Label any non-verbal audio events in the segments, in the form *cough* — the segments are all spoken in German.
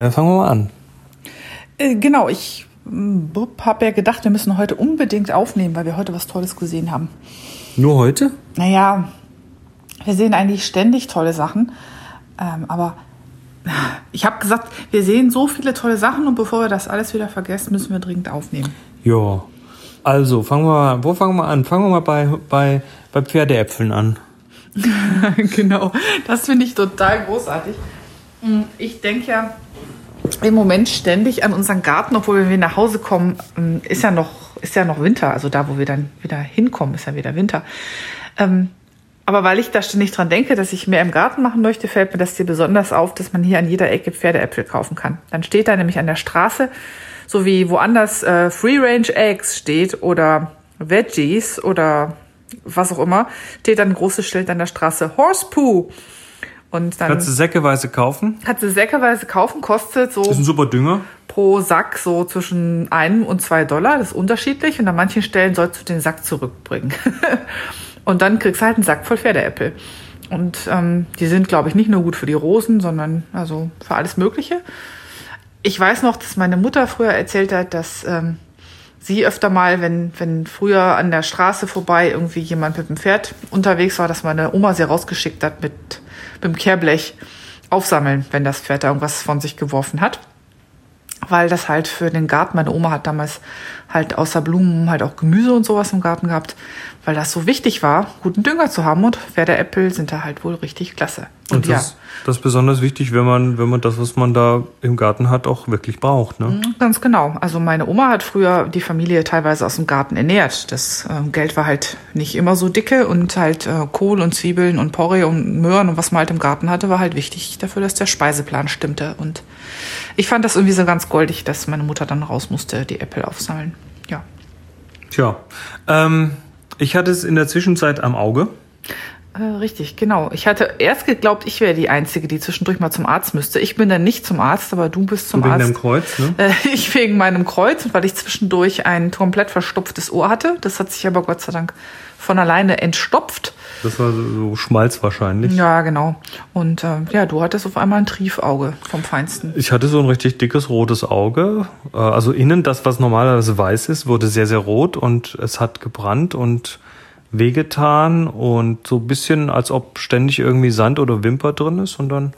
Dann fangen wir mal an. Äh, genau, ich habe ja gedacht, wir müssen heute unbedingt aufnehmen, weil wir heute was Tolles gesehen haben. Nur heute? Naja, wir sehen eigentlich ständig tolle Sachen. Ähm, aber ich habe gesagt, wir sehen so viele tolle Sachen und bevor wir das alles wieder vergessen, müssen wir dringend aufnehmen. Ja. Also, fangen wir mal, wo fangen wir an? Fangen wir mal bei, bei, bei Pferdeäpfeln an. *laughs* genau, das finde ich total großartig. Mm, ich denke ja im Moment ständig an unseren Garten, obwohl wenn wir nach Hause kommen, mm, ist ja noch, ist ja noch Winter. Also da, wo wir dann wieder hinkommen, ist ja wieder Winter. Ähm, aber weil ich da ständig dran denke, dass ich mehr im Garten machen möchte, fällt mir das hier besonders auf, dass man hier an jeder Ecke Pferdeäpfel kaufen kann. Dann steht da nämlich an der Straße, so wie woanders äh, Free Range Eggs steht oder Veggies oder was auch immer, steht dann ein großes Schild an der Straße Horse Poo. Und dann kannst du säckeweise kaufen? Kannst du säckeweise kaufen, kostet so. Das ist ein super Dünger. Pro Sack so zwischen einem und zwei Dollar, das ist unterschiedlich. Und an manchen Stellen sollst du den Sack zurückbringen. *laughs* und dann kriegst du halt einen Sack voll Pferdeäpfel. Und ähm, die sind, glaube ich, nicht nur gut für die Rosen, sondern also für alles Mögliche. Ich weiß noch, dass meine Mutter früher erzählt hat, dass ähm, sie öfter mal, wenn, wenn früher an der Straße vorbei irgendwie jemand mit dem Pferd unterwegs war, dass meine Oma sie rausgeschickt hat mit, mit dem Kehrblech aufsammeln, wenn das Pferd da irgendwas von sich geworfen hat. Weil das halt für den Garten, meine Oma hat damals halt außer Blumen halt auch Gemüse und sowas im Garten gehabt weil das so wichtig war, guten Dünger zu haben und Pferdeäpfel sind da halt wohl richtig klasse. Und, und das, ja. das ist besonders wichtig, wenn man, wenn man das, was man da im Garten hat, auch wirklich braucht. Ne? Mhm, ganz genau. Also meine Oma hat früher die Familie teilweise aus dem Garten ernährt. Das äh, Geld war halt nicht immer so dicke und halt äh, Kohl und Zwiebeln und Porree und Möhren und was man halt im Garten hatte, war halt wichtig dafür, dass der Speiseplan stimmte. Und ich fand das irgendwie so ganz goldig, dass meine Mutter dann raus musste, die Äpfel aufsammeln. Ja. Tja, ähm, ich hatte es in der Zwischenzeit am Auge. Äh, richtig, genau. Ich hatte erst geglaubt, ich wäre die Einzige, die zwischendurch mal zum Arzt müsste. Ich bin dann nicht zum Arzt, aber du bist zum wegen Arzt. Wegen deinem Kreuz, ne? Äh, *laughs* ich wegen meinem Kreuz und weil ich zwischendurch ein komplett verstopftes Ohr hatte. Das hat sich aber Gott sei Dank von alleine entstopft. Das war so Schmalz wahrscheinlich. Ja, genau. Und äh, ja, du hattest auf einmal ein Triefauge vom Feinsten. Ich hatte so ein richtig dickes rotes Auge. Äh, also innen das, was normalerweise weiß ist, wurde sehr, sehr rot und es hat gebrannt und wehgetan und so ein bisschen, als ob ständig irgendwie Sand oder Wimper drin ist. Und dann,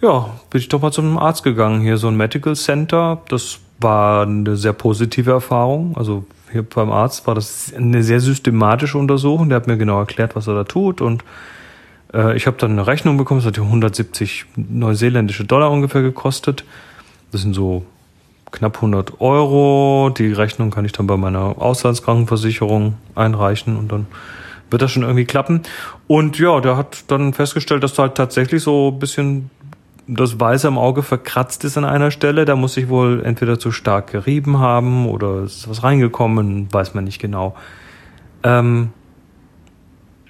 ja, bin ich doch mal zum Arzt gegangen. Hier so ein Medical Center. Das war eine sehr positive Erfahrung. Also hier beim Arzt war das eine sehr systematische Untersuchung. Der hat mir genau erklärt, was er da tut und äh, ich habe dann eine Rechnung bekommen. Das hat 170 neuseeländische Dollar ungefähr gekostet. Das sind so knapp 100 Euro. Die Rechnung kann ich dann bei meiner Auslandskrankenversicherung einreichen und dann wird das schon irgendwie klappen. Und ja, der hat dann festgestellt, dass da halt tatsächlich so ein bisschen das Weiße am Auge verkratzt ist an einer Stelle. Da muss sich wohl entweder zu stark gerieben haben oder ist was reingekommen, weiß man nicht genau. Ähm,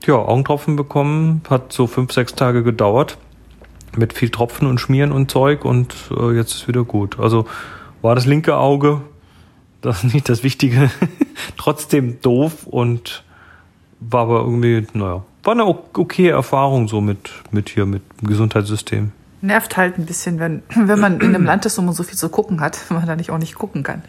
ja, Augentropfen bekommen, hat so fünf, sechs Tage gedauert. Mit viel Tropfen und Schmieren und Zeug und äh, jetzt ist wieder gut. Also war das linke Auge, das ist nicht das Wichtige, *laughs* trotzdem doof und war aber irgendwie, naja, war eine okay Erfahrung so mit, mit hier, mit dem Gesundheitssystem nervt halt ein bisschen, wenn, *clears throat* wenn man in einem Land ist, wo man so viel zu gucken hat, *laughs* wenn man da nicht auch nicht gucken kann.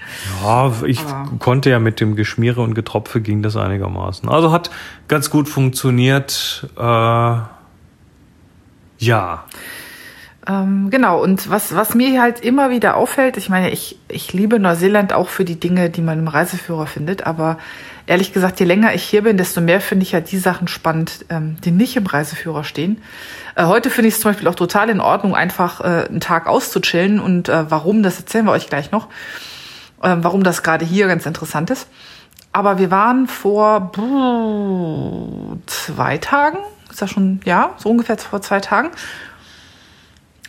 Ja, ich Aber konnte ja mit dem Geschmiere und Getropfe ging das einigermaßen. Also hat ganz gut funktioniert. Äh, ja. Ähm, genau, und was, was mir halt immer wieder auffällt, ich meine, ich, ich liebe Neuseeland auch für die Dinge, die man im Reiseführer findet, aber ehrlich gesagt, je länger ich hier bin, desto mehr finde ich ja die Sachen spannend, ähm, die nicht im Reiseführer stehen. Äh, heute finde ich es zum Beispiel auch total in Ordnung, einfach äh, einen Tag auszuchillen und äh, warum, das erzählen wir euch gleich noch, äh, warum das gerade hier ganz interessant ist. Aber wir waren vor zwei Tagen, ist das schon, ja, so ungefähr vor zwei Tagen,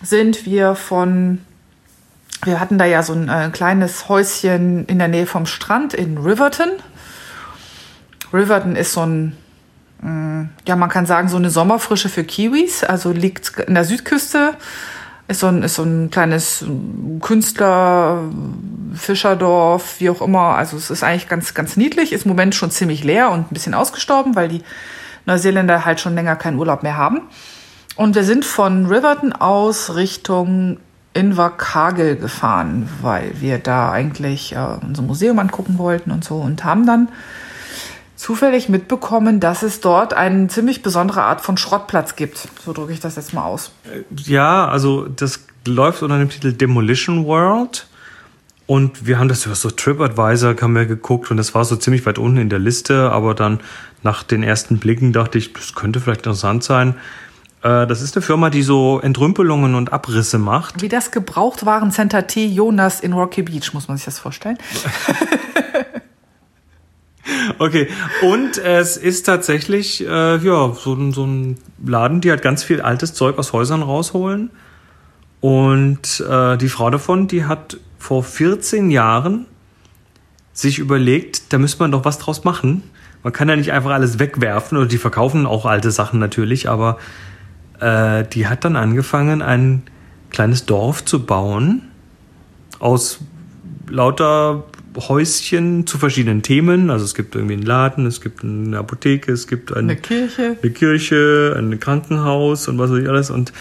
sind wir von, wir hatten da ja so ein äh, kleines Häuschen in der Nähe vom Strand in Riverton. Riverton ist so ein, mm, ja, man kann sagen, so eine Sommerfrische für Kiwis, also liegt in der Südküste, ist so ein, ist so ein kleines Künstler, Fischerdorf, wie auch immer. Also es ist eigentlich ganz, ganz niedlich, ist im Moment schon ziemlich leer und ein bisschen ausgestorben, weil die Neuseeländer halt schon länger keinen Urlaub mehr haben. Und wir sind von Riverton aus Richtung Inverkagel gefahren, weil wir da eigentlich äh, unser Museum angucken wollten und so und haben dann zufällig mitbekommen, dass es dort eine ziemlich besondere Art von Schrottplatz gibt. So drücke ich das jetzt mal aus. Ja, also das läuft unter dem Titel Demolition World. Und wir haben das über so TripAdvisor haben wir geguckt und das war so ziemlich weit unten in der Liste, aber dann nach den ersten Blicken dachte ich, das könnte vielleicht interessant sein. Äh, das ist eine Firma, die so Entrümpelungen und Abrisse macht. Wie das Gebrauchtwarencenter T. Jonas in Rocky Beach, muss man sich das vorstellen. *laughs* Okay, und es ist tatsächlich äh, ja so, ein so ein Laden, die halt ganz viel altes Zeug aus Häusern rausholen. Und äh, die Frau davon, die hat vor 14 Jahren sich überlegt, da müsste man doch was draus machen. Man kann ja nicht einfach alles wegwerfen oder die verkaufen auch alte Sachen natürlich, aber äh, die hat dann angefangen, ein kleines Dorf zu bauen aus lauter Häuschen zu verschiedenen Themen. Also es gibt irgendwie einen Laden, es gibt eine Apotheke, es gibt eine, eine Kirche, eine Kirche, ein Krankenhaus und was weiß ich alles. Und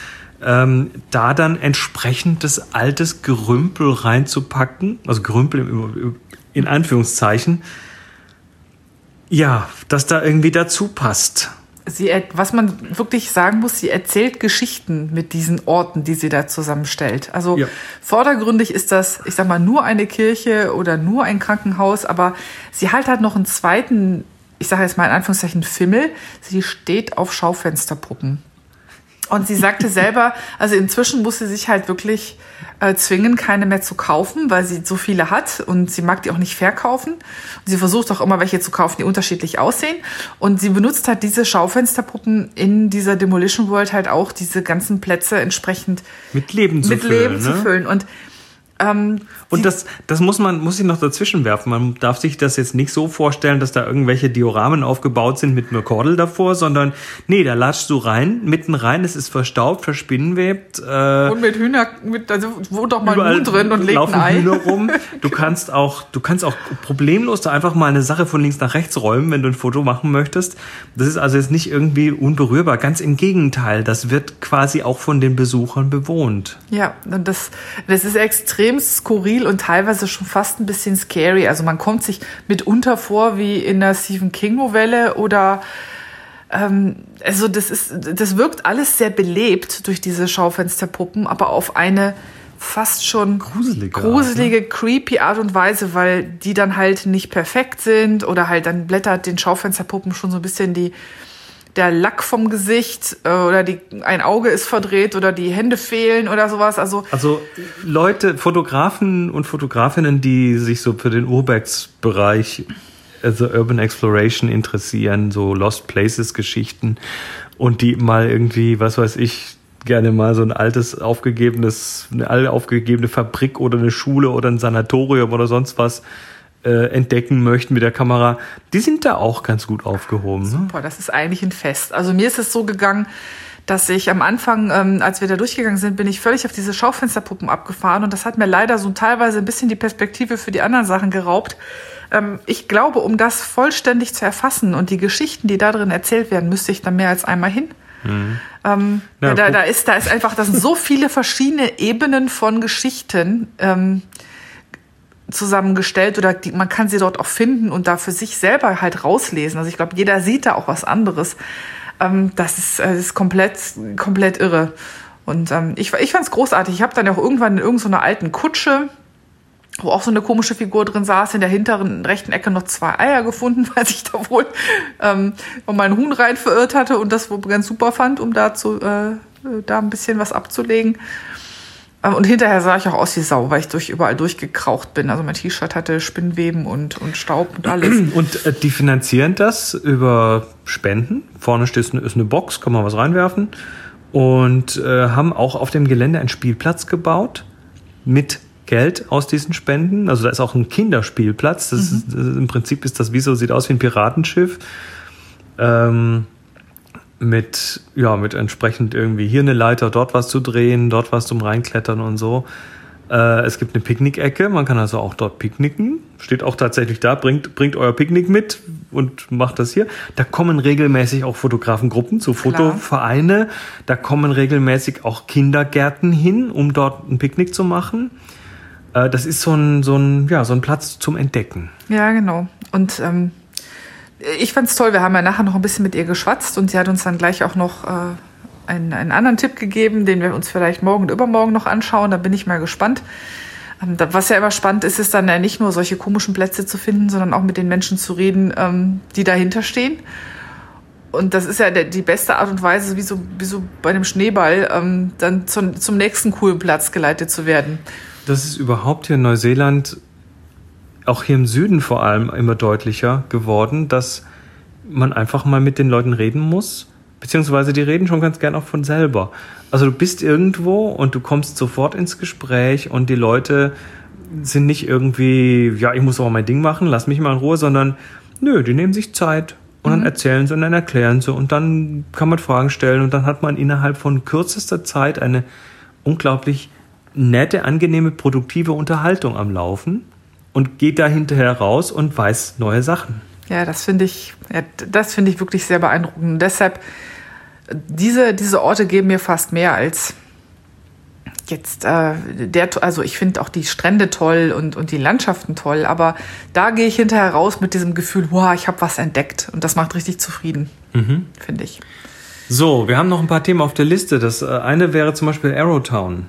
ähm, da dann entsprechendes altes Gerümpel reinzupacken, also Gerümpel in Anführungszeichen, ja, dass da irgendwie dazu passt sie, was man wirklich sagen muss, sie erzählt Geschichten mit diesen Orten, die sie da zusammenstellt. Also ja. vordergründig ist das, ich sag mal, nur eine Kirche oder nur ein Krankenhaus, aber sie halt hat noch einen zweiten, ich sage jetzt mal in Anführungszeichen Fimmel. Sie steht auf Schaufensterpuppen. Und sie sagte selber, also inzwischen muss sie sich halt wirklich äh, zwingen, keine mehr zu kaufen, weil sie so viele hat und sie mag die auch nicht verkaufen. Und sie versucht auch immer welche zu kaufen, die unterschiedlich aussehen. Und sie benutzt halt diese Schaufensterpuppen in dieser Demolition World halt auch diese ganzen Plätze entsprechend mit Leben zu mit füllen. Leben ne? zu füllen. Und ähm, und das, das muss man, muss ich noch dazwischen werfen. Man darf sich das jetzt nicht so vorstellen, dass da irgendwelche Dioramen aufgebaut sind mit einer Kordel davor, sondern nee, da latschst du rein, mitten rein, es ist verstaubt, verspinnenwebt. Äh, und mit Hühner, mit, also wo doch mal Huhn drin und legt ein Ei. Hühner rum. *laughs* Du kannst auch, du kannst auch problemlos da einfach mal eine Sache von links nach rechts räumen, wenn du ein Foto machen möchtest. Das ist also jetzt nicht irgendwie unberührbar. Ganz im Gegenteil, das wird quasi auch von den Besuchern bewohnt. Ja, und das, das ist extrem skurril und teilweise schon fast ein bisschen scary. Also man kommt sich mitunter vor wie in einer Stephen King Novelle oder ähm, also das ist, das wirkt alles sehr belebt durch diese Schaufensterpuppen, aber auf eine fast schon gruselige, gruselige ne? creepy Art und Weise, weil die dann halt nicht perfekt sind oder halt dann blättert den Schaufensterpuppen schon so ein bisschen die der Lack vom Gesicht äh, oder die, ein Auge ist verdreht oder die Hände fehlen oder sowas. Also, also Leute, Fotografen und Fotografinnen, die sich so für den Urbex-Bereich, also Urban Exploration interessieren, so Lost Places Geschichten und die mal irgendwie, was weiß ich, gerne mal so ein altes aufgegebenes, eine alle aufgegebene Fabrik oder eine Schule oder ein Sanatorium oder sonst was äh, entdecken möchten mit der Kamera, die sind da auch ganz gut aufgehoben. Ne? Super, das ist eigentlich ein Fest. Also mir ist es so gegangen, dass ich am Anfang, ähm, als wir da durchgegangen sind, bin ich völlig auf diese Schaufensterpuppen abgefahren und das hat mir leider so teilweise ein bisschen die Perspektive für die anderen Sachen geraubt. Ähm, ich glaube, um das vollständig zu erfassen und die Geschichten, die da drin erzählt werden, müsste ich da mehr als einmal hin. Mhm. Ähm, ja, da, da, ist, da ist einfach, das sind so viele verschiedene Ebenen von Geschichten. Ähm, zusammengestellt oder die, man kann sie dort auch finden und da für sich selber halt rauslesen. Also ich glaube, jeder sieht da auch was anderes. Ähm, das, ist, das ist komplett, komplett irre. Und ähm, ich, ich fand es großartig. Ich habe dann auch irgendwann in irgendeiner alten Kutsche, wo auch so eine komische Figur drin saß, in der hinteren rechten Ecke noch zwei Eier gefunden, *laughs* weil sich da wohl ähm, meinen Huhn rein verirrt hatte und das wohl ganz super fand, um da, zu, äh, da ein bisschen was abzulegen. Ähm, und hinterher sah ich auch aus wie Sau, weil ich durch überall durchgekraucht bin. Also mein T-Shirt hatte Spinnweben und, und Staub und alles. *clears throat* Und äh, die finanzieren das über Spenden. Vorne steht ist eine Box, kann man was reinwerfen. Und äh, haben auch auf dem Gelände einen Spielplatz gebaut mit Geld aus diesen Spenden. Also da ist auch ein Kinderspielplatz. Das mhm. ist, Im Prinzip ist das wie so, sieht aus wie ein Piratenschiff. Ähm, mit, ja, mit entsprechend irgendwie hier eine Leiter, dort was zu drehen, dort was zum Reinklettern und so. Äh, es gibt eine Picknickecke, man kann also auch dort picknicken. Steht auch tatsächlich da, bringt, bringt euer Picknick mit und macht das hier. Da kommen regelmäßig auch Fotografengruppen zu Fotovereine. Da kommen regelmäßig auch Kindergärten hin, um dort ein Picknick zu machen. Äh, das ist so ein, so, ein, ja, so ein Platz zum Entdecken. Ja, genau. Und ähm, ich fand's toll, wir haben ja nachher noch ein bisschen mit ihr geschwatzt und sie hat uns dann gleich auch noch äh, einen, einen anderen Tipp gegeben, den wir uns vielleicht morgen und übermorgen noch anschauen. Da bin ich mal gespannt. Ähm, was ja immer spannend ist, ist dann ja nicht nur solche komischen Plätze zu finden, sondern auch mit den Menschen zu reden, ähm, die dahinter stehen. Und das ist ja die beste Art und Weise, wie so, wie so bei einem Schneeball, ähm, dann zum, zum nächsten coolen Platz geleitet zu werden. Das ist überhaupt hier in Neuseeland, auch hier im Süden vor allem, immer deutlicher geworden, dass man einfach mal mit den Leuten reden muss Beziehungsweise die reden schon ganz gern auch von selber. Also du bist irgendwo und du kommst sofort ins Gespräch und die Leute sind nicht irgendwie, ja, ich muss auch mein Ding machen, lass mich mal in Ruhe, sondern nö, die nehmen sich Zeit und dann mhm. erzählen sie und dann erklären sie und dann kann man Fragen stellen und dann hat man innerhalb von kürzester Zeit eine unglaublich nette, angenehme, produktive Unterhaltung am Laufen und geht da hinterher raus und weiß neue Sachen. Ja, das finde ich, ja, das finde ich wirklich sehr beeindruckend. Und deshalb diese, diese Orte geben mir fast mehr als jetzt äh, der, also ich finde auch die Strände toll und, und die Landschaften toll, aber da gehe ich hinterher raus mit diesem Gefühl, wow, ich habe was entdeckt und das macht richtig zufrieden, mhm. finde ich. So, wir haben noch ein paar Themen auf der Liste. Das äh, eine wäre zum Beispiel Arrowtown.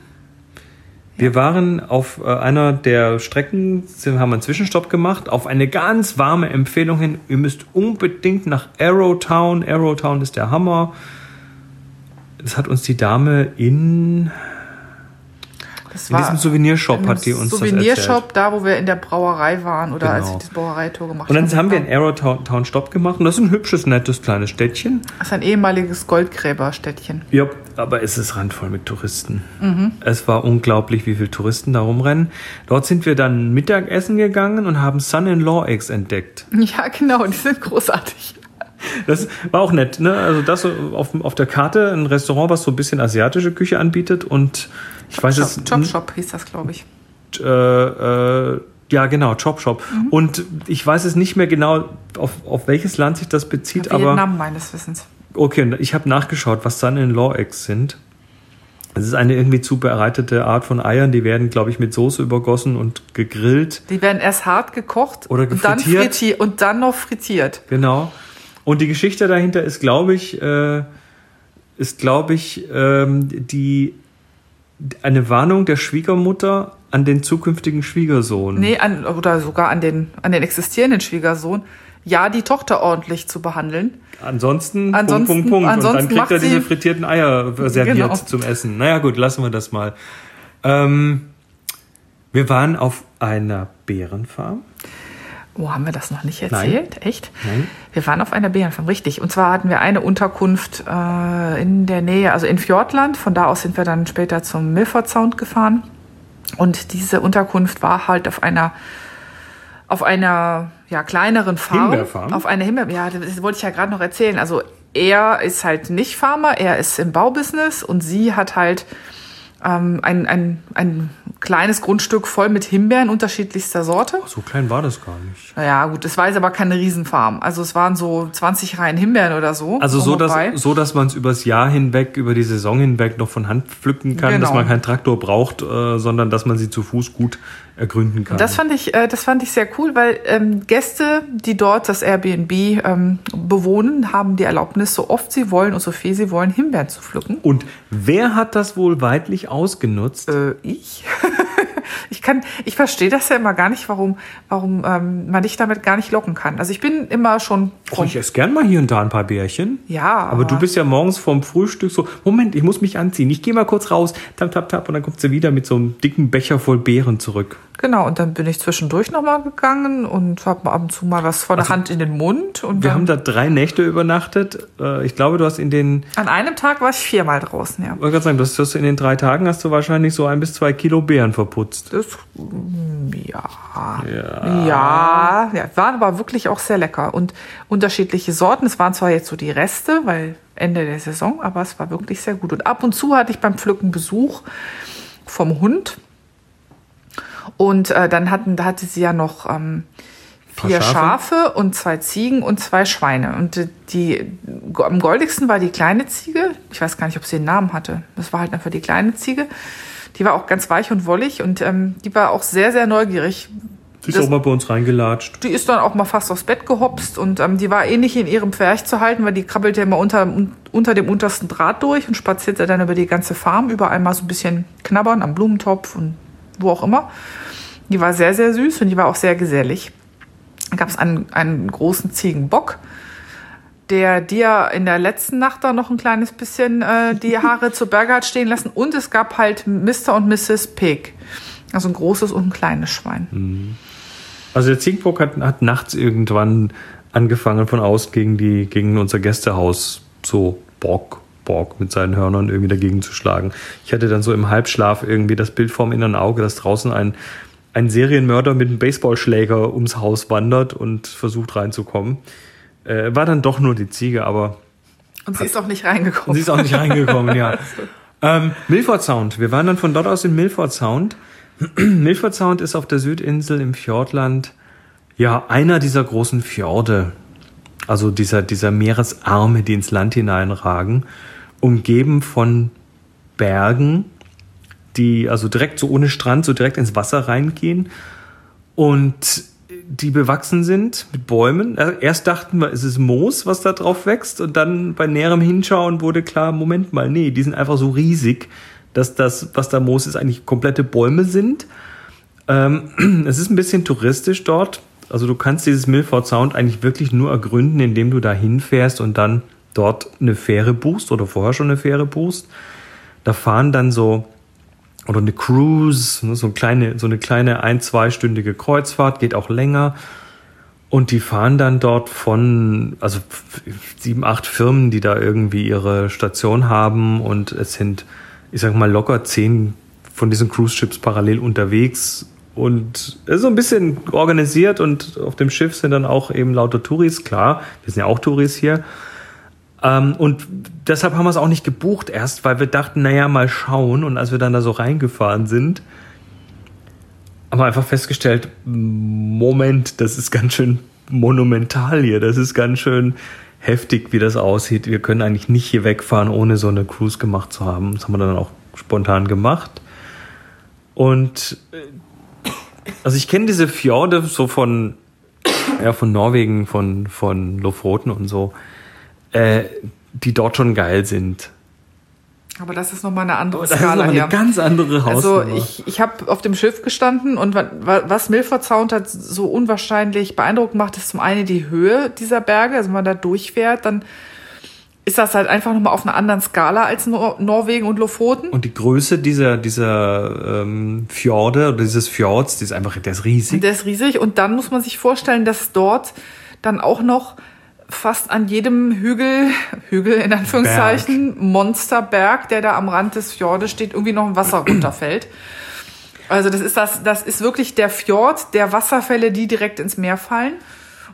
Wir waren auf äh, einer der Strecken, haben einen Zwischenstopp gemacht, auf eine ganz warme Empfehlung hin. Ihr müsst unbedingt nach Arrowtown. Arrowtown ist der Hammer. Das hat uns die Dame in das in diesem Souvenirshop hat die uns Souvenirshop, da wo wir in der Brauerei waren oder genau. als wir das Brauereitour gemacht haben. Und dann haben wir in Arrowtown Stopp gemacht und das ist ein hübsches, nettes kleines Städtchen. Das ist ein ehemaliges Goldgräberstädtchen. Ja, aber es ist randvoll mit Touristen. Mhm. Es war unglaublich, wie viele Touristen da rumrennen. Dort sind wir dann Mittagessen gegangen und haben Son-in-Law Eggs entdeckt. Ja, genau, die sind großartig. Das war auch nett, ne? Also das auf, auf der Karte ein Restaurant, was so ein bisschen asiatische Küche anbietet und ich Chop weiß Shop, es. Chop Shop hieß das, glaube ich. Äh, äh, ja, genau, Chop Shop. Mhm. Und ich weiß es nicht mehr genau, auf, auf welches Land sich das bezieht, Vietnam, aber. Vietnam meines Wissens. Okay, ich habe nachgeschaut, was dann in Law Eggs sind. Es ist eine irgendwie zubereitete Art von Eiern, die werden, glaube ich, mit Soße übergossen und gegrillt. Die werden erst hart gekocht oder und dann, frittiert, und dann noch frittiert. Genau. Und die Geschichte dahinter ist, glaube ich, äh, ist, glaube ich, ähm, die eine Warnung der Schwiegermutter an den zukünftigen Schwiegersohn. Nee, an, oder sogar an den, an den existierenden Schwiegersohn. Ja, die Tochter ordentlich zu behandeln. Ansonsten, ansonsten Punkt, Punkt, Punkt. Ansonsten Und dann kriegt er diese frittierten Eier serviert genau. zum Essen. Naja, gut, lassen wir das mal. Ähm, wir waren auf einer Bärenfarm. Oh, haben wir das noch nicht erzählt? Nein. Echt? Nein. Wir waren auf einer Bärenfarm, richtig. Und zwar hatten wir eine Unterkunft äh, in der Nähe, also in Fjordland. Von da aus sind wir dann später zum Milford Sound gefahren. Und diese Unterkunft war halt auf einer auf einer ja, kleineren Farm. Himbeerfarm? Auf einer Himbeer, ja, das wollte ich ja gerade noch erzählen. Also er ist halt nicht Farmer, er ist im Baubusiness und sie hat halt ähm, ein, ein, ein kleines Grundstück voll mit Himbeeren unterschiedlichster Sorte. So klein war das gar nicht. Naja, gut, es war jetzt aber keine Riesenfarm. Also es waren so 20 Reihen Himbeeren oder so. Also so, dass, so, dass man es übers Jahr hinweg, über die Saison hinweg noch von Hand pflücken kann, genau. dass man keinen Traktor braucht, äh, sondern dass man sie zu Fuß gut ergründen kann. Das fand ich, äh, das fand ich sehr cool, weil ähm, Gäste, die dort das Airbnb ähm, bewohnen, haben die Erlaubnis, so oft sie wollen und so viel sie wollen, Himbeeren zu pflücken. Und wer hat das wohl weitlich ausgenutzt? Äh, ich. *laughs* ich kann, ich verstehe das ja immer gar nicht, warum, warum ähm, man dich damit gar nicht locken kann. Also ich bin immer schon. Oh, ich esse gern mal hier und da ein paar Bärchen. Ja. Aber, aber du bist ja morgens vorm Frühstück so, Moment, ich muss mich anziehen. Ich gehe mal kurz raus, tap, tap, tap, und dann kommt sie wieder mit so einem dicken Becher voll Beeren zurück. Genau, und dann bin ich zwischendurch nochmal gegangen und habe ab und zu mal was von der also, Hand in den Mund. Und wir haben da drei Nächte übernachtet. Äh, ich glaube, du hast in den... An einem Tag war ich viermal draußen, ja. Ich wollte gerade sagen, das hast du in den drei Tagen hast du wahrscheinlich so ein bis zwei Kilo Beeren verputzt. Das, ja. Ja. Ja, ja, waren aber wirklich auch sehr lecker. Und unterschiedliche Sorten. Es waren zwar jetzt so die Reste, weil Ende der Saison, aber es war wirklich sehr gut. Und ab und zu hatte ich beim Pflücken Besuch vom Hund Und äh, dann hatten, da hatte sie ja noch ähm, vier Schafe? Schafe? und zwei Ziegen und zwei Schweine. Und äh, die am goldigsten war die kleine Ziege. Ich weiß gar nicht, ob sie einen Namen hatte. Das war halt einfach die kleine Ziege. Die war auch ganz weich und wollig und ähm, die war auch sehr, sehr neugierig. Die ist das, auch mal bei uns reingelatscht. Die ist dann auch mal fast aufs Bett gehopst und ähm, die war eh nicht in ihrem Pferch zu halten, weil die krabbelt ja immer unter, unter dem untersten Draht durch und spazierte dann über die ganze Farm, überall mal so ein bisschen knabbern am Blumentopf und wo auch immer. Die war sehr, sehr süß und die war auch sehr gesellig. Dann gab es einen, einen großen Ziegenbock, der dir in der letzten Nacht da noch ein kleines bisschen äh, die *laughs* Haare zu Berge hat stehen lassen. Und es gab halt Mr. und Mrs. Pig. Also ein großes und ein kleines Schwein. Mhm. Also der Ziegenbock hat, hat nachts irgendwann angefangen von aus gegen, die, gegen unser Gästehaus so Bock, Bock mit seinen Hörnern irgendwie dagegen zu schlagen. Ich hatte dann so im Halbschlaf irgendwie das Bild vorm inneren Auge, dass draußen ein, ein Serienmörder mit einem Baseballschläger ums Haus wandert und versucht reinzukommen. Äh, war dann doch nur die Ziege, aber. Und sie ist auch nicht reingekommen. Sie ist auch nicht reingekommen, ja. *laughs* ähm, Milford Sound. Wir waren dann von dort aus in Milford Sound. *clears throat* Milford Sound ist auf der Südinsel im Fjordland ja einer dieser großen Fjorde. Also dieser, dieser Meeresarme, die ins Land hineinragen, umgeben von Bergen, die also direkt so ohne Strand, so direkt ins Wasser reingehen. Und die bewachsen sind mit Bäumen. Erst dachten wir, es ist Moos, was da drauf wächst, und dann bei näherem Hinschauen wurde klar, Moment mal, nee, die sind einfach so riesig, dass das, was da Moos ist, eigentlich komplette Bäume sind. Ähm, *clears throat* es ist ein bisschen touristisch dort. Also du kannst dieses Milford Sound eigentlich wirklich nur ergründen, indem du da hinfährst und dann dort eine Fähre buchst oder vorher schon eine Fähre buchst. Da fahren dann so oder eine Cruise, ne, so, eine kleine, so eine kleine ein-, zweistündige Kreuzfahrt, geht auch länger. Und die fahren dann dort von, also sieben, acht Firmen, die da irgendwie ihre Station haben und es sind, ich sag mal, locker zehn von diesen Cruise Ships parallel unterwegs und es ist so ein bisschen organisiert und auf dem Schiff sind dann auch eben lauter Touris, klar, wir sind ja auch Touris hier. Ähm, und deshalb haben wir es auch nicht gebucht erst, weil wir dachten, naja, mal schauen. Und als wir dann da so reingefahren sind, haben wir einfach festgestellt, Moment, das ist ganz schön monumental hier. Das ist ganz schön heftig, wie das aussieht. Wir können eigentlich nicht hier wegfahren, ohne so eine Cruise gemacht zu haben. Das haben wir dann auch spontan gemacht. Und äh, also ich kenne diese Fjorde so von, ja, von Norwegen, von, von Lofoten und so äh, die dort schon geil sind. Aber das ist nochmal eine andere das Skala ist noch eine ganz andere Hausnummer. Also ich, ich habe auf dem Schiff gestanden und was Milford Sound hat so unwahrscheinlich beeindruckend macht, ist zum einen die Höhe dieser Berge. Also wenn man da durchfährt, dann ist das halt einfach nochmal auf einer anderen Skala als Nor Norwegen und Lofoten. Und die Größe dieser, dieser ähm, Fjorde oder dieses Fjords, die ist einfach, der ist riesig. Der ist riesig und dann muss man sich vorstellen, dass dort dann auch noch fast an jedem Hügel, *laughs* Hügel in Anführungszeichen, Berg. Monsterberg, der da am Rand des Fjordes steht, irgendwie noch ein Wasser *clears throat* runterfällt. Also das ist das, das ist wirklich der Fjord der Wasserfälle, die direkt ins Meer fallen.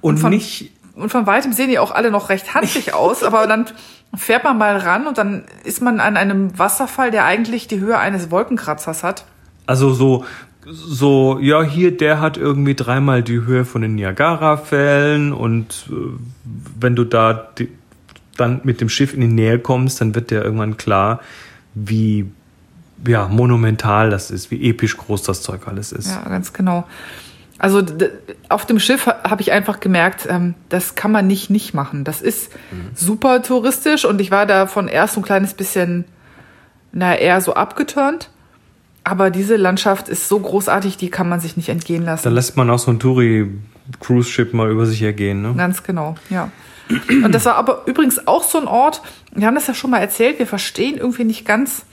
Und, und von, nicht und von weitem sehen die auch alle noch recht handlich *laughs* aus, aber dann fährt man mal ran und dann ist man an einem Wasserfall, der eigentlich die Höhe eines Wolkenkratzers hat. Also so so, ja, hier, der hat irgendwie dreimal die Höhe von den Niagara-Fällen und äh, wenn du da die, dann mit dem Schiff in die Nähe kommst, dann wird dir irgendwann klar, wie ja, monumental das ist, wie episch groß das Zeug alles ist. Ja, ganz genau. Also auf dem Schiff habe ich einfach gemerkt, ähm, das kann man nicht nicht machen. Das ist mhm. super touristisch und ich war davon erst so ein kleines bisschen, na eher so abgeturnt. Aber diese Landschaft ist so großartig, die kann man sich nicht entgehen lassen. Da lässt man auch so ein Touri-Cruise-Ship mal über sich ergehen, ne? Ganz genau, ja. Und das war aber übrigens auch so ein Ort, wir haben das ja schon mal erzählt, wir verstehen irgendwie nicht ganz,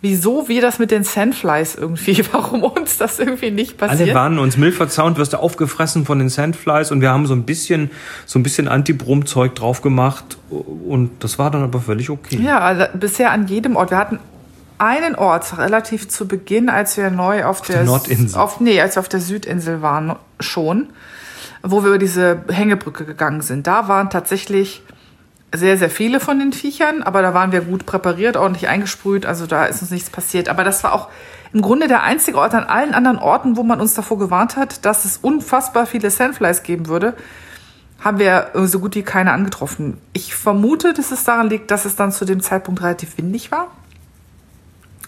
wieso wir das mit den Sandflies irgendwie, *laughs* warum uns das irgendwie nicht passiert. Alle warnen uns, Milford Sound wirst du aufgefressen von den Sandflies und wir haben so ein bisschen, so ein bisschen Anti-Brumm-Zeug drauf gemacht und das war dann aber völlig okay. Ja, also bisher an jedem Ort. Wir hatten einen Ort relativ zu Beginn, als wir neu auf, auf der, Nordinsel. Auf, nee, als wir auf der Südinsel waren schon, wo wir über diese Hängebrücke gegangen sind. Da waren tatsächlich sehr, sehr viele von den Viechern, aber da waren wir gut präpariert, ordentlich eingesprüht, also da ist uns nichts passiert. Aber das war auch im Grunde der einzige Ort an allen anderen Orten, wo man uns davor gewarnt hat, dass es unfassbar viele Sandflies geben würde, haben wir so gut wie keine angetroffen. Ich vermute, dass es daran liegt, dass es dann zu dem Zeitpunkt relativ windig war.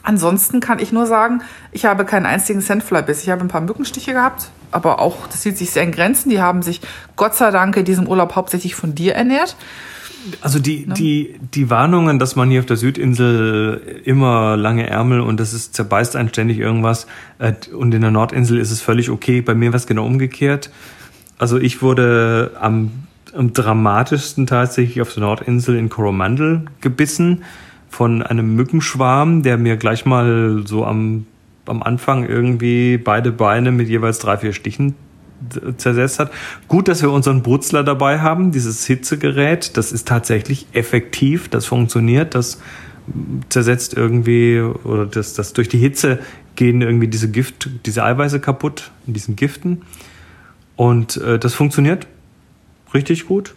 Ansonsten kann ich nur sagen, ich habe keinen einzigen Sandfly-Biss. Ich habe ein paar Mückenstiche gehabt, aber auch, das hielt sich sehr in Grenzen. Die haben sich, Gott sei Dank, in diesem Urlaub hauptsächlich von dir ernährt. Also die, ne? die, die Warnungen, dass man hier auf der Südinsel immer lange Ärmel und das ist zerbeißt einen ständig irgendwas äh, und in der Nordinsel ist es völlig okay. Bei mir war es genau umgekehrt. Also ich wurde am, am dramatischsten tatsächlich auf der Nordinsel in Coromandel gebissen von einem Mückenschwarm, der mir gleich mal so am, am Anfang irgendwie beide Beine mit jeweils drei, vier Stichen zersetzt hat. Gut, dass wir unseren Brutzler dabei haben, dieses Hitzegerät. Das ist tatsächlich effektiv, das funktioniert, das zersetzt irgendwie oder das, das durch die Hitze gehen irgendwie diese Gift, diese Eiweiße kaputt in diesen Giften. Und äh, das funktioniert richtig gut.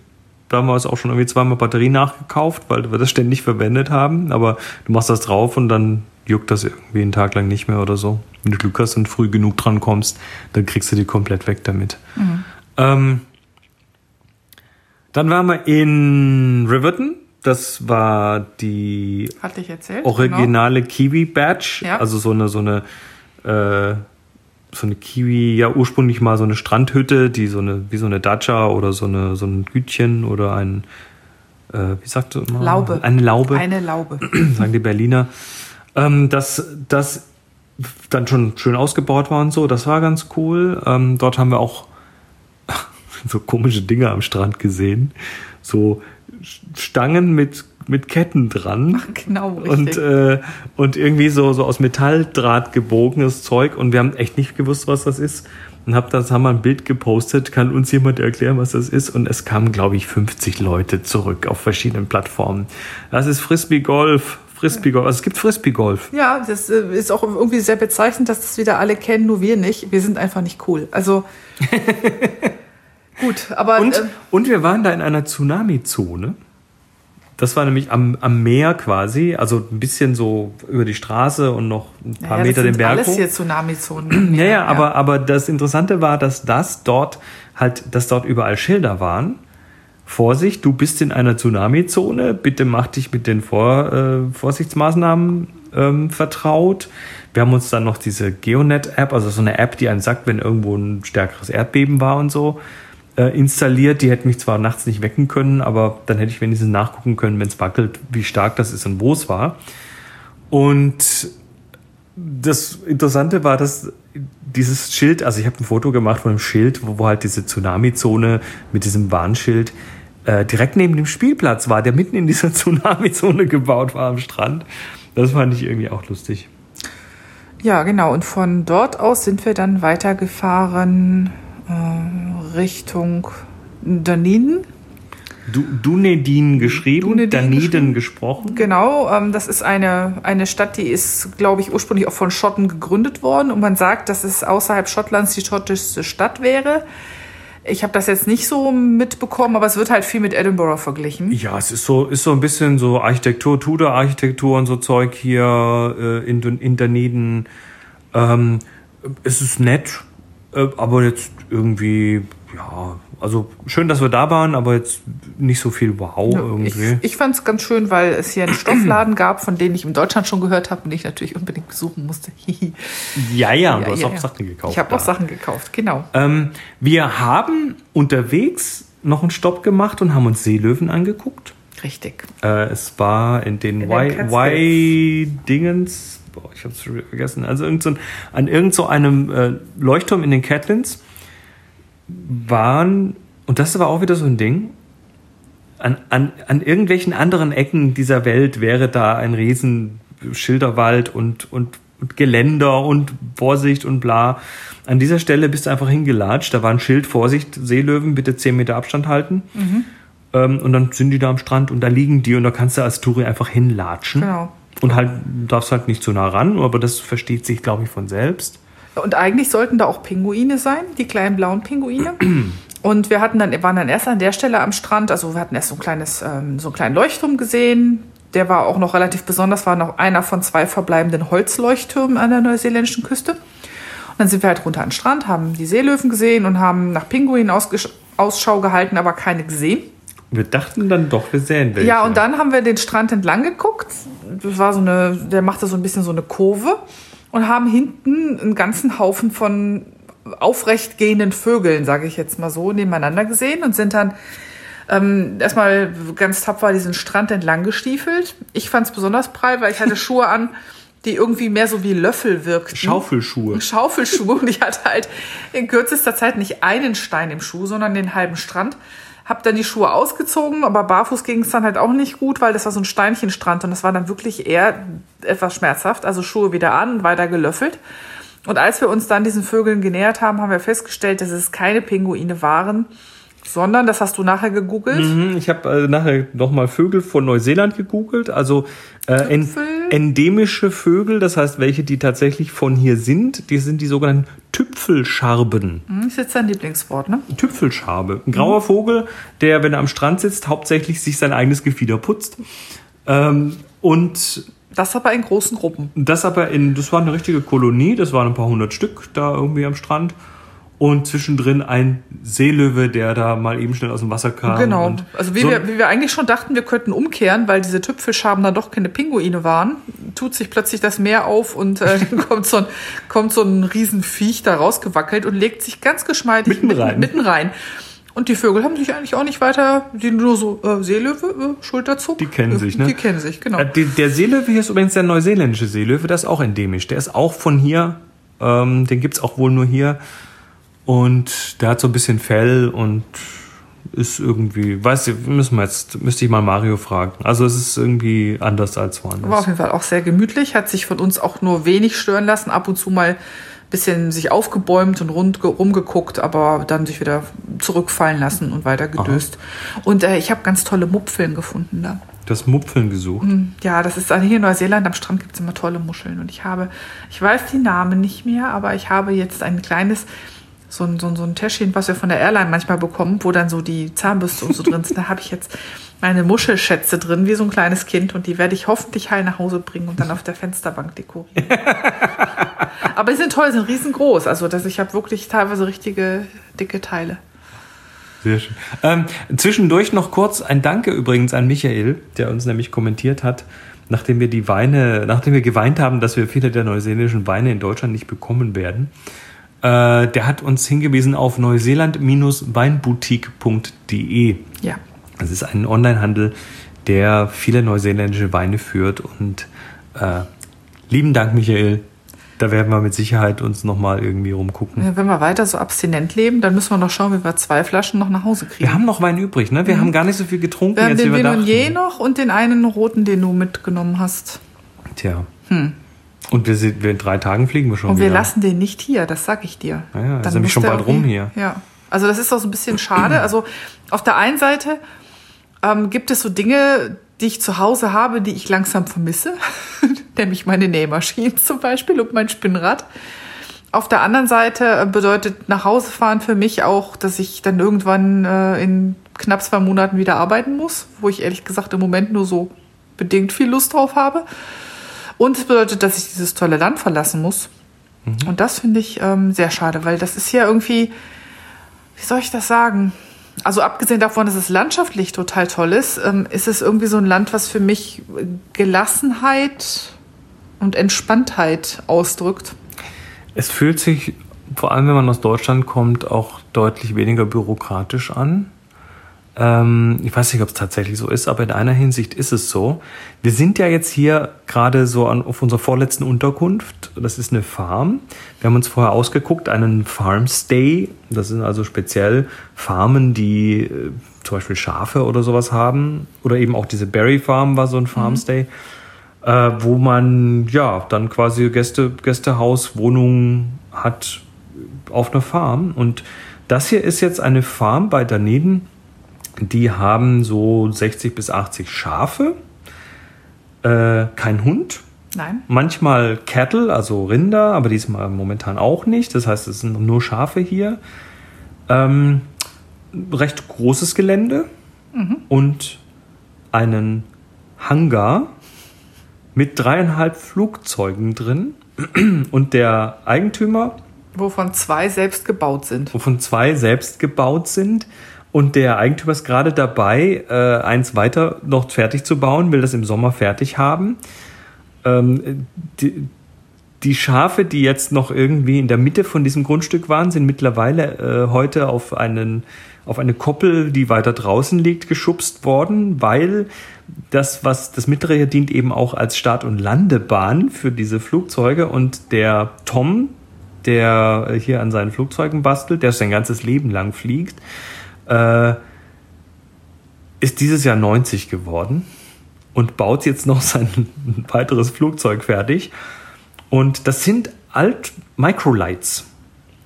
Da haben wir uns auch schon irgendwie zweimal Batterie nachgekauft, weil wir das ständig verwendet haben. Aber du machst das drauf und dann juckt das irgendwie einen Tag lang nicht mehr oder so. Wenn du Glück hast und früh genug dran kommst, dann kriegst du die komplett weg damit. Mhm. Ähm, dann waren wir in Riverton. Das war die erzählt, originale genau. Kiwi Badge. Ja. Also so eine, so eine, äh, so eine Kiwi, ja ursprünglich mal so eine Strandhütte, die so eine, wie so eine Dacha oder so eine, so ein Gütchen oder ein, äh, wie sagt immer? Laube. Eine Laube. Eine Laube. *clears throat* Sagen die Berliner ähm, dass das dann schon schön ausgebaut war und so. Das war ganz cool. Ähm, dort haben wir auch *laughs* so komische Dinge am Strand gesehen. So Stangen mit mit Ketten dran. Ach, genau, richtig. Und, äh, und irgendwie so, so aus Metalldraht gebogenes Zeug. Und wir haben echt nicht gewusst, was das ist. Und hab das haben wir ein Bild gepostet. Kann uns jemand erklären, was das ist? Und es kamen, glaube ich, 50 Leute zurück auf verschiedenen Plattformen. Das ist Frisbee Golf. Frisbee-Golf. Also es gibt Frisbee-Golf. Ja, das äh, ist auch irgendwie sehr bezeichnend, dass das wieder alle kennen, nur wir nicht. Wir sind einfach nicht cool. Also *laughs* gut, aber. Und, äh, und wir waren da in einer Tsunami-Zone. Das war nämlich am, am Meer quasi, also ein bisschen so über die Straße und noch ein paar ja, Meter den Berg hoch. Alles hier Tsunami-Zonen. ja, ja, aber, aber das Interessante war, dass das dort halt, dass dort überall Schilder waren Vorsicht, du bist in einer Tsunami-Zone, bitte mach dich mit den Vor, äh, Vorsichtsmaßnahmen ähm, vertraut. Wir haben uns dann noch diese Geonet-App, also so eine App, die einen sagt, wenn irgendwo ein stärkeres Erdbeben war und so, äh, installiert. Die hätte mich zwar nachts nicht wecken können, aber dann hätte ich wenigstens nachgucken können, wenn es wackelt, wie stark das ist und wo es war. Und das Interessante war, dass dieses Schild, also ich habe ein Foto gemacht von einem Schild, wo, wo halt diese Tsunami-Zone mit diesem Warnschild äh, direkt neben dem Spielplatz war, der mitten in dieser *laughs* Tsunami-Zone gebaut war am Strand. Das fand ich irgendwie auch lustig. Ja, genau. Und von dort aus sind wir dann weitergefahren äh, Richtung Dunedin. Du, Dunedin geschrieben, Dunedin Dunedin geschrieben. gesprochen. Genau, ähm, das ist eine, eine Stadt, die ist, glaube ich, ursprünglich auch von Schotten gegründet worden. Und man sagt, dass es außerhalb Schottlands die schottischste Stadt wäre. Ich habe das jetzt nicht so mitbekommen, aber es wird halt viel mit Edinburgh verglichen. Ja, es ist so, ist so ein bisschen so Architektur, Tudor-Architektur und so Zeug hier äh, in, in Dunedin. Ähm, es ist nett, äh, aber jetzt irgendwie, ja, also schön, dass wir da waren, aber jetzt nicht so viel Wow ja, irgendwie. Ich, ich fand es ganz schön, weil es hier einen Stoffladen *clears throat* gab, von denen ich in Deutschland schon gehört habe und ich natürlich unbedingt besuchen musste. *laughs* ja, ja, du hast ja, auch ja. Sachen gekauft. Ich habe auch Sachen gekauft, genau. Ähm, wir haben unterwegs noch einen Stopp gemacht und haben uns Seelöwen angeguckt. Richtig. Äh, es war in den Y-Dingens, ich habe es vergessen, also irgend so an irgendeinem so äh, Leuchtturm in den Catlins waren, und das war auch wieder so ein Ding, an, an, an irgendwelchen anderen Ecken dieser Welt wäre da ein riesen Schilderwald und, und, und Geländer und Vorsicht und bla. An dieser Stelle bist du einfach hingelatscht. Da war ein Schild, Vorsicht, Seelöwen, bitte 10 Meter Abstand halten. Mhm. Ähm, und dann sind die da am Strand und da liegen die und da kannst du als Touri einfach hinlatschen. Genau. Und halt, darfst halt nicht zu nah ran, aber das versteht sich, glaube ich, von selbst. Und eigentlich sollten da auch Pinguine sein, die kleinen blauen Pinguine. Und wir hatten dann, waren dann erst an der Stelle am Strand, also wir hatten erst so ein kleines, ähm, so einen kleinen Leuchtturm gesehen, der war auch noch relativ besonders, war noch einer von zwei verbleibenden Holzleuchttürmen an der neuseeländischen Küste. Und dann sind wir halt runter an den Strand, haben die Seelöwen gesehen und haben nach Pinguinen Ausschau gehalten, aber keine gesehen. Wir dachten dann doch, wir sehen welche. Ja, und dann haben wir den Strand entlang geguckt. Das war so eine, der machte so ein bisschen so eine Kurve und haben hinten einen ganzen Haufen von aufrecht gehenden Vögeln, sage ich jetzt mal so, nebeneinander gesehen und sind dann ähm, erstmal ganz tapfer diesen Strand entlang gestiefelt. Ich fand es besonders prall, weil ich hatte *laughs* Schuhe an, die irgendwie mehr so wie Löffel wirkten. Schaufelschuhe. *laughs* Schaufelschuhe. Und ich hatte halt in kürzester Zeit nicht einen Stein im Schuh, sondern den halben Strand. Hab dann die Schuhe ausgezogen, aber barfuß ging es dann halt auch nicht gut, weil das war so ein Steinchenstrand und das war dann wirklich eher etwas schmerzhaft. Also Schuhe wieder an, weiter gelöffelt. Und als wir uns dann diesen Vögeln genähert haben, haben wir festgestellt, dass es keine Pinguine waren, sondern, das hast du nachher gegoogelt? Mhm, ich habe äh, nachher nochmal Vögel von Neuseeland gegoogelt, also äh, en endemische Vögel, das heißt welche, die tatsächlich von hier sind, die sind die sogenannten Tüpfelscharben. Das mhm, ist jetzt dein Lieblingswort, ne? Tüpfelscharbe. Ein grauer mhm. Vogel, der, wenn er am Strand sitzt, hauptsächlich sich sein eigenes Gefieder putzt. Ähm, und das aber in großen Gruppen. Das aber in, das war eine richtige Kolonie, das waren ein paar hundert Stück da irgendwie am Strand und zwischendrin ein Seelöwe, der da mal eben schnell aus dem Wasser kam. Genau. Also wie, so wir, wie wir eigentlich schon dachten, wir könnten umkehren, weil diese Tüpfelscharben dann doch keine Pinguine waren, tut sich plötzlich das Meer auf und äh, dann *laughs* kommt so ein, kommt so ein Riesenviech da rausgewackelt und legt sich ganz geschmeidig mitten rein. Mitten, mitten rein. Und die Vögel haben sich eigentlich auch nicht weiter, die nur so äh, Seelöwe, äh, Schulterzug. Die kennen sich, ne? Die kennen sich, genau. Äh, die, der Seelöwe hier ist übrigens der neuseeländische Seelöwe, der ist auch endemisch. Der ist auch von hier, ähm, den gibt's auch wohl nur hier. Und der hat so ein bisschen Fell und ist irgendwie, weiß ich, müssen wir jetzt, müsste ich mal Mario fragen. Also es ist irgendwie anders als woanders. War auf jeden Fall auch sehr gemütlich, hat sich von uns auch nur wenig stören lassen, ab und zu mal ein bisschen sich aufgebäumt und rund rumgeguckt, aber dann sich wieder zurückfallen lassen und weiter gedöst. Aha. Und äh, ich habe ganz tolle Mupfeln gefunden da. Das Mupfeln gesucht? Hm, ja, das ist hier in Neuseeland am Strand gibt es immer tolle Muscheln und ich habe, ich weiß die Namen nicht mehr, aber ich habe jetzt ein kleines so ein, so, ein, so ein Täschchen, was wir von der Airline manchmal bekommen, wo dann so die Zahnbürste und so drin sind. Da habe ich jetzt meine Muschelschätze drin, wie so ein kleines Kind. Und die werde ich hoffentlich heil nach Hause bringen und dann auf der Fensterbank dekorieren. *laughs* Aber die sind toll, sind riesengroß. Also dass ich habe wirklich teilweise richtige dicke Teile. Sehr schön. Ähm, zwischendurch noch kurz ein Danke übrigens an Michael, der uns nämlich kommentiert hat, nachdem wir die Weine, nachdem wir geweint haben, dass wir viele der neuseeländischen Weine in Deutschland nicht bekommen werden äh, der hat uns hingewiesen auf neuseeland-weinboutique.de. Ja. Das ist ein Onlinehandel, der viele neuseeländische Weine führt. Und äh, lieben Dank, Michael. Da werden wir mit Sicherheit uns nochmal irgendwie rumgucken. Ja, wenn wir weiter so abstinent leben, dann müssen wir noch schauen, wie wir zwei Flaschen noch nach Hause kriegen. Wir haben noch Wein übrig, ne? Wir mhm. haben gar nicht so viel getrunken. Wir haben jetzt, den Viognier noch und den einen roten, den du mitgenommen hast. Tja. Hm. Und wir sind, wir in drei Tagen fliegen wir schon. Und wir wieder. lassen den nicht hier, das sag ich dir. Ja, ja, ist nämlich schon bald rum hier. Ja. Also das ist auch so ein bisschen schade. Also auf der einen Seite ähm, gibt es so Dinge, die ich zu Hause habe, die ich langsam vermisse. *laughs* Nämlich meine Nähmaschine zum Beispiel und mein Spinnrad. Auf der anderen Seite bedeutet nach Hause fahren für mich auch, dass ich dann irgendwann äh, in knapp zwei Monaten wieder arbeiten muss, wo ich ehrlich gesagt im Moment nur so bedingt viel Lust drauf habe. Und es bedeutet, dass ich dieses tolle Land verlassen muss. Mhm. Und das finde ich ähm, sehr schade, weil das ist ja irgendwie, wie soll ich das sagen? Also abgesehen davon, dass es landschaftlich total toll ist, ähm, ist es irgendwie so ein Land, was für mich Gelassenheit und Entspanntheit ausdrückt. Es fühlt sich, vor allem wenn man aus Deutschland kommt, auch deutlich weniger bürokratisch an. Ähm, ich weiß nicht, ob es tatsächlich so ist, aber in einer Hinsicht ist es so. Wir sind ja jetzt hier gerade so an, auf unserer vorletzten Unterkunft. Das ist eine Farm. Wir haben uns vorher ausgeguckt, einen Farmstay. Das sind also speziell Farmen, die äh, zum Beispiel Schafe oder sowas haben. Oder eben auch diese Berry Farm war so ein Farmstay. Mhm. Äh, wo man ja dann quasi Gäste, Gästehaus, Wohnungen hat auf einer Farm. Und das hier ist jetzt eine Farm bei Daneben die haben so 60 bis 80 Schafe, äh, kein Hund. Nein. Manchmal Cattle, also Rinder, aber diesmal momentan auch nicht. Das heißt, es sind nur Schafe hier. Ähm, recht großes Gelände mhm. und einen Hangar mit dreieinhalb Flugzeugen drin und der Eigentümer, Wovon zwei selbst gebaut sind. wovon zwei selbst gebaut sind und der Eigentümer ist gerade dabei, äh, eins weiter noch fertig zu bauen, will das im Sommer fertig haben. Ähm, die, die Schafe, die jetzt noch irgendwie in der Mitte von diesem Grundstück waren, sind mittlerweile äh, heute auf einen auf eine Koppel, die weiter draußen liegt, geschubst worden, weil das, was das mittlere hier dient eben auch als Start- und Landebahn für diese Flugzeuge und der Tom, der hier an seinen Flugzeugen bastelt, der sein ganzes Leben lang fliegt, äh, ist dieses Jahr 90 geworden und baut jetzt noch sein *laughs* weiteres Flugzeug fertig. Und das sind Alt Microlights.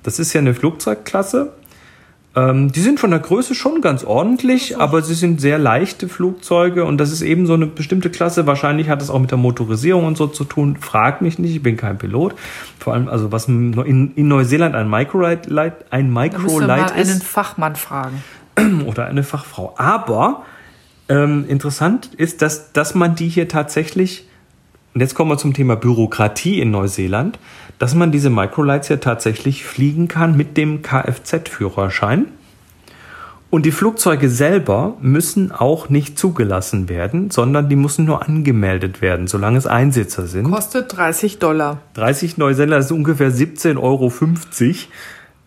Das ist ja eine Flugzeugklasse. Ähm, die sind von der Größe schon ganz ordentlich, aber sie sind sehr leichte Flugzeuge und das ist eben so eine bestimmte Klasse. Wahrscheinlich hat es auch mit der Motorisierung und so zu tun. Frag mich nicht, ich bin kein Pilot. Vor allem, also was in, in Neuseeland ein Microlight, ein Da müssen wir mal Microlight einen ist Fachmann fragen. *clears throat* oder eine Fachfrau. Aber ähm, interessant ist, dass, dass man die hier tatsächlich, und jetzt kommen wir zum Thema Bürokratie in Neuseeland, dass man diese Microlights hier tatsächlich fliegen kann mit dem Kfz-Führerschein. Und die Flugzeuge selber müssen auch nicht zugelassen werden, sondern die müssen nur angemeldet werden, solange es Einsitzer sind. Kostet 30 Dollar. 30 Neuseeländer, das ist ungefähr 17,50 Euro.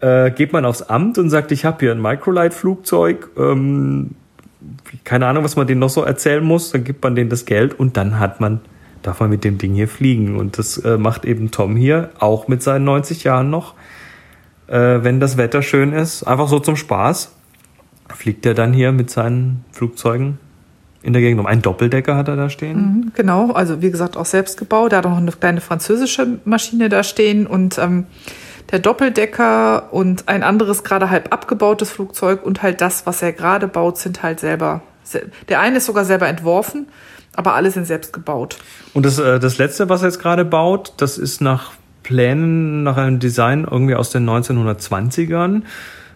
Äh, geht man aufs Amt und sagt, ich habe hier ein Microlight-Flugzeug, ähm, keine Ahnung, was man denen noch so erzählen muss, dann gibt man denen das Geld und dann hat man, darf man mit dem Ding hier fliegen. Und das äh, macht eben Tom hier, auch mit seinen 90 Jahren noch, äh, wenn das Wetter schön ist, einfach so zum Spaß, fliegt er dann hier mit seinen Flugzeugen in der Gegend um. Einen Doppeldecker hat er da stehen. Mhm, Genau, also wie gesagt auch selbst gebaut. Da hat auch eine kleine französische Maschine da stehen und ähm, der Doppeldecker und ein anderes gerade halb abgebautes Flugzeug und halt das, was er gerade baut, sind halt selber. sel- Der eine ist sogar selber entworfen, aber alle sind selbst gebaut. Und das, äh, das letzte, was er jetzt gerade baut, das ist nach Plänen, nach einem Design irgendwie aus den 1920ern,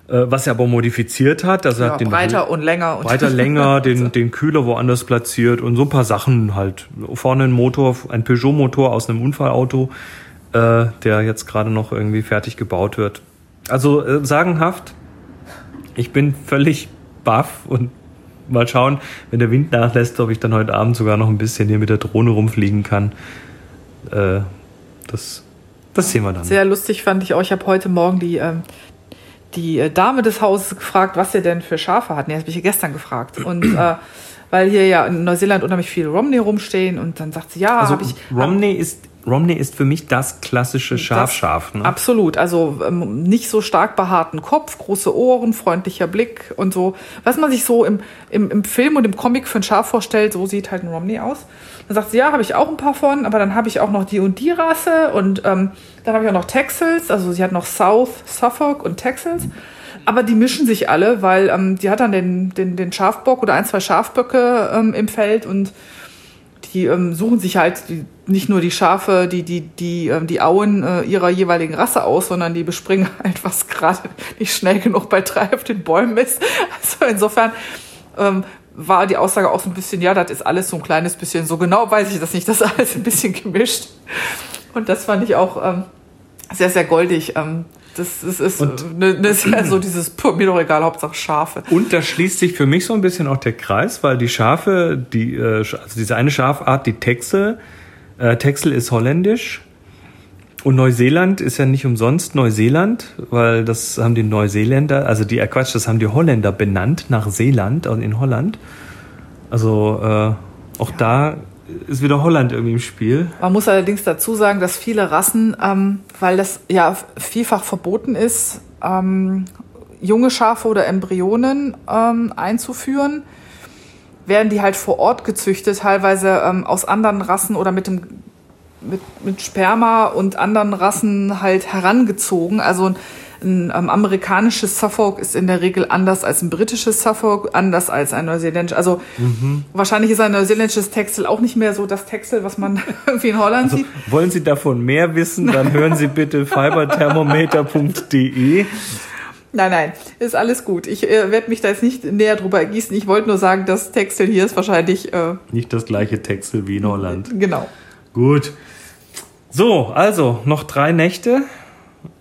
äh, was er aber modifiziert hat. Also er Ja, hat den breiter und länger. Und breiter, *laughs* länger, den, den Kühler woanders platziert und so ein paar Sachen halt. Vorne ein Motor, ein Peugeot-Motor aus einem Unfallauto, äh, der jetzt gerade noch irgendwie fertig gebaut wird. Also äh, sagenhaft. Ich bin völlig baff und mal schauen, wenn der Wind nachlässt, ob ich dann heute Abend sogar noch ein bisschen hier mit der Drohne rumfliegen kann. Äh, das, das sehen wir dann. Sehr lustig fand ich auch. Ich habe heute Morgen die, ähm, die äh, Dame des Hauses gefragt, was sie denn für Schafe hat. Nee, das habe ich gestern gefragt. Und äh, weil hier ja in Neuseeland unheimlich viele Romney rumstehen und dann sagt sie, ja, also habe ich. Romney ist Romney ist für mich das klassische Schafschaf. Ne? Absolut. Also ähm, nicht so stark behaarten Kopf, große Ohren, freundlicher Blick und so. Was man sich so im, im, im Film und im Comic für ein Schaf vorstellt, so sieht halt ein Romney aus. Dann sagt sie, ja, habe ich auch ein paar von, aber dann habe ich auch noch die und die Rasse und ähm, dann habe ich auch noch Texels. Also sie hat noch South, Suffolk und Texels. Aber die mischen sich alle, weil ähm, die hat dann den, den, den Schafbock oder ein, zwei Schafböcke ähm, im Feld und die ähm, suchen sich halt die, nicht nur die Schafe, die, die, die, ähm, die Auen äh, ihrer jeweiligen Rasse aus, sondern die bespringen *laughs* halt, was gerade nicht schnell genug bei drei auf den Bäumen ist. *laughs* Also insofern ähm, war die Aussage auch so ein bisschen, ja, das ist alles so ein kleines bisschen, so genau weiß ich das nicht, das ist alles ein bisschen gemischt. Und das fand ich auch ähm, sehr, sehr goldig. Ähm, das, das ist Und- ne, ne, ist ja so dieses, puh, mir doch egal, Hauptsache Schafe. Und da schließt sich für mich so ein bisschen auch der Kreis, weil die Schafe, die, äh, also diese eine Schafart, die Texel, äh, Texel ist holländisch und Neuseeland ist ja nicht umsonst Neuseeland, weil das haben die Neuseeländer, also die, äh, Quatsch, das haben die Holländer benannt nach Seeland also in Holland. Also äh, auch da ist wieder Holland irgendwie im Spiel. Man muss allerdings dazu sagen, dass viele Rassen, ähm, weil das ja vielfach verboten ist, ähm, junge Schafe oder Embryonen ähm, einzuführen, werden die halt vor Ort gezüchtet, teilweise ähm, aus anderen Rassen oder mit dem mit, mit Sperma und anderen Rassen halt herangezogen. Also ein, ein ähm, amerikanisches Suffolk ist in der Regel anders als ein britisches Suffolk, anders als ein neuseeländisches. Also wahrscheinlich ist ein neuseeländisches Texel auch nicht mehr so das Texel, was man *laughs* irgendwie in Holland Also, sieht. wollen Sie davon mehr wissen, dann hören Sie bitte *laughs* fiberthermometer.de. Nein, nein, ist alles gut. Ich äh, werde mich da jetzt nicht näher drüber ergießen. Ich wollte nur sagen, das Textil hier ist wahrscheinlich. Äh, nicht das gleiche Textil wie in Holland. Genau. Gut. So, also noch drei Nächte.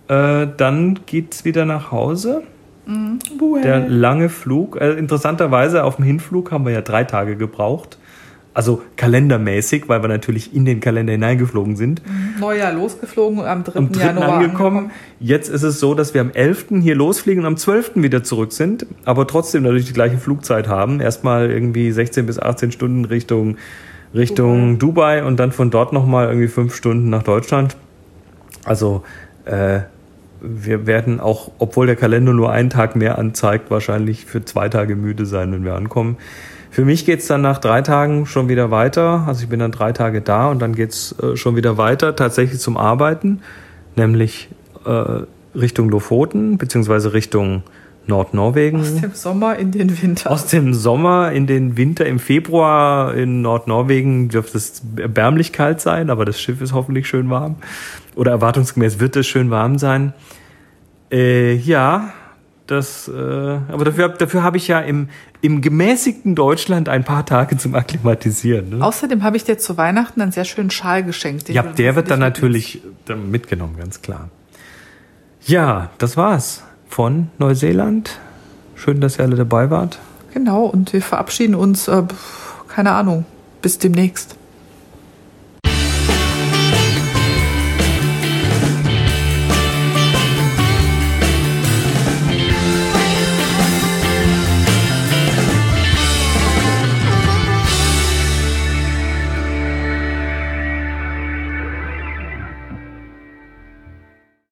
Äh, dann geht's wieder nach Hause. Mhm. Der lange Flug. Äh, interessanterweise auf dem Hinflug haben wir ja drei Tage gebraucht. Also kalendermäßig, weil wir natürlich in den Kalender hineingeflogen sind. Neujahr losgeflogen, am 3. Am 3. Januar angekommen. Jetzt ist es so, dass wir am 11. hier losfliegen und am 12. wieder zurück sind, aber trotzdem natürlich die gleiche Flugzeit haben. Erstmal irgendwie 16 bis 18 Stunden Richtung, Richtung Dubai, und dann von dort nochmal irgendwie fünf Stunden nach Deutschland. Also äh, wir werden auch, obwohl der Kalender nur einen Tag mehr anzeigt, wahrscheinlich für zwei Tage müde sein, wenn wir ankommen. Für mich geht's dann nach drei Tagen schon wieder weiter. Also ich bin dann drei Tage da und dann geht's äh, schon wieder weiter, tatsächlich zum Arbeiten, nämlich äh, Richtung Lofoten beziehungsweise Richtung Nordnorwegen. Aus dem Sommer in den Winter. Aus dem Sommer in den Winter. Im Februar in Nordnorwegen dürfte es erbärmlich kalt sein, aber das Schiff ist hoffentlich schön warm. Oder erwartungsgemäß wird es schön warm sein. Äh, ja, das, äh, aber dafür, dafür habe ich ja im, im gemäßigten Deutschland ein paar Tage zum Akklimatisieren. Ne? Außerdem habe ich dir zu Weihnachten einen sehr schönen Schal geschenkt. Ja, der wird dann natürlich mitgenommen, ganz klar. Ja, das war's von Neuseeland. Schön, dass ihr alle dabei wart. Genau, und wir verabschieden uns, äh, keine Ahnung, bis demnächst.